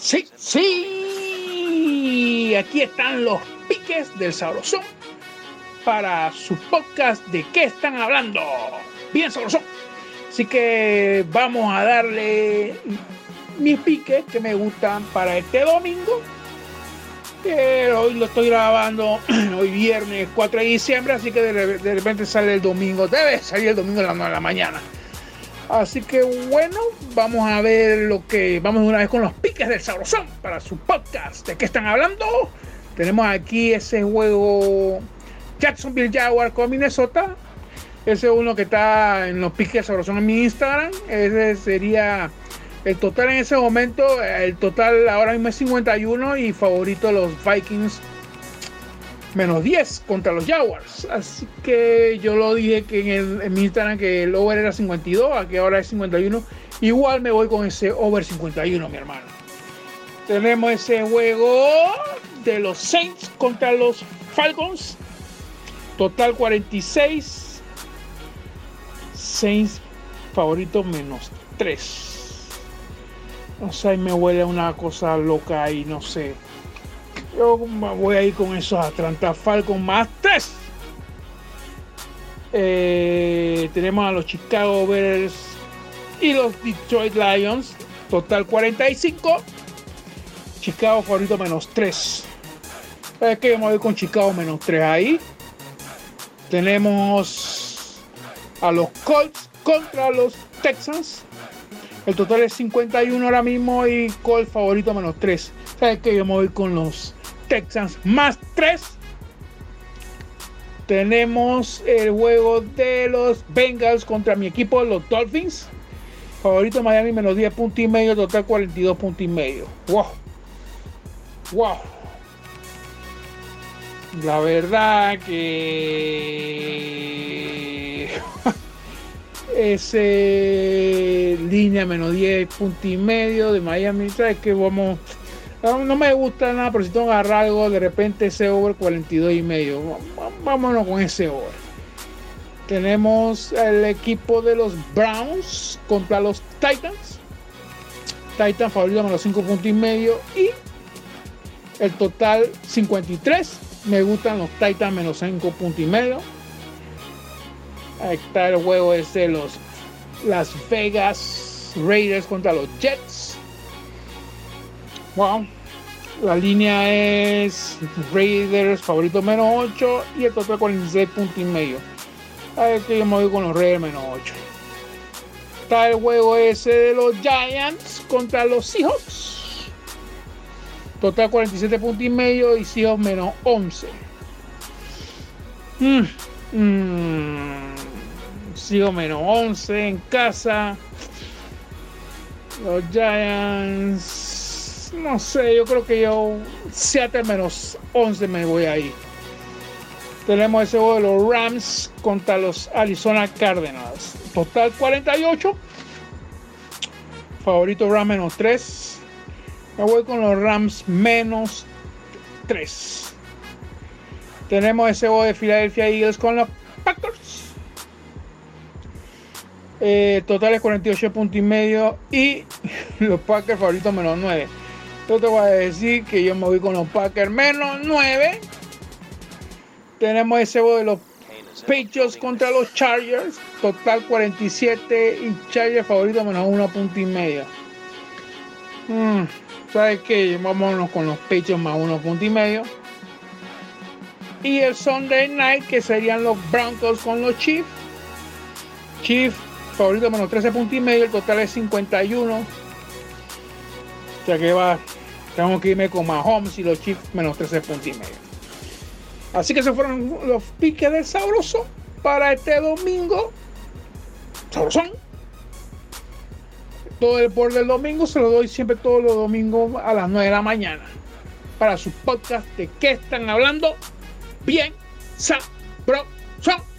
Sí, sí. Aquí están los piques del sabrosón para su podcast de qué están hablando. Bien sabrosón. Así que vamos a darle mis piques que me gustan para este domingo. hoy lo estoy grabando hoy viernes 4 de diciembre, así que de, repente sale el domingo. Debe salir el domingo las 9 de la mañana. Así que bueno, vamos a ver lo que. Vamos una vez con los piques del Sabrosón para su podcast. ¿De qué están hablando? Tenemos aquí ese juego Jacksonville Jaguar con Minnesota. Ese es uno que está en los piques del Sabrosón en mi Instagram. Ese sería el total en ese momento. El total ahora mismo es 51 y favorito los Vikings menos 10 contra los Jaguars. Así que yo lo dije que en, el, mi Instagram que el over era 52, aquí ahora es 51. Igual me voy con ese over 51, mi hermano. Tenemos ese juego de los Saints contra los Falcons. Total 46. Saints favorito menos 3. O sea, me huele una cosa loca ahí, no sé. Yo voy a ir con esos Atlanta Falcons más 3. Eh, tenemos a los Chicago Bears y los Detroit Lions. Total 45. Chicago favorito menos 3. Es que vamos a ir con Chicago menos 3 ahí. Tenemos a los Colts contra los Texans. El total es 51 ahora mismo y Colts favorito menos 3. ¿Sabes que Yo me voy con los Texans más 3. Tenemos el juego de los Bengals contra mi equipo, los Dolphins. Favorito Miami menos 10 puntos y medio, total 42 puntos y medio. Wow. Wow. La verdad que ese línea menos 10 puntos y medio de Miami, sabes que vamos no, me gusta nada, pero si tengo que agarrar algo, de repente ese over 42 y medio. Vámonos con ese over. Tenemos el equipo de los Browns contra los Titans. Titans favorito menos 5 puntos y medio. Y el total 53. Me gustan los Titans menos 5 puntos y medio. Ahí está el juego ese de los Las Vegas Raiders contra los Jets. Wow. La línea es Raiders favorito menos 8 y el total 46 puntos y medio. A ver que yo me voy con los Raiders menos 8. Está el juego ese de los Giants contra los Seahawks. Total 47 puntos y medio y Seahawks menos 11. Mm, mm, Seahawks menos 11 en casa. Los Giants no sé, yo creo que yo Seattle menos 11 me voy ahí. Tenemos ese juego de los Rams contra los Arizona Cardinals. Total 48. Favorito Rams menos 3. Me voy con los Rams menos 3. Tenemos ese juego de Philadelphia Eagles con los Packers. Eh, total es 48 puntos y medio. Y los Packers favoritos menos 9. Yo te voy a decir que yo me voy con los Packers menos 9. Tenemos ese de los Patriots contra los Chargers. Total 47 y Chargers favorito menos 1 punto y medio. Mm, ¿Sabes qué? Vámonos con los Patriots más 1 punto y medio. Y el Sunday Night que serían los Broncos con los Chiefs. Chiefs favorito menos 13 puntos y medio. El total es 51. O sea que va tengo que irme con Mahomes y los Chiefs menos 13 puntos y medio. Así que esos fueron los piques de Sabroso para este domingo. Sabrosón. Todo el por del domingo se lo doy siempre todos los domingos a las 9 de la mañana. Para su podcast de qué están hablando. Bien, sabroso.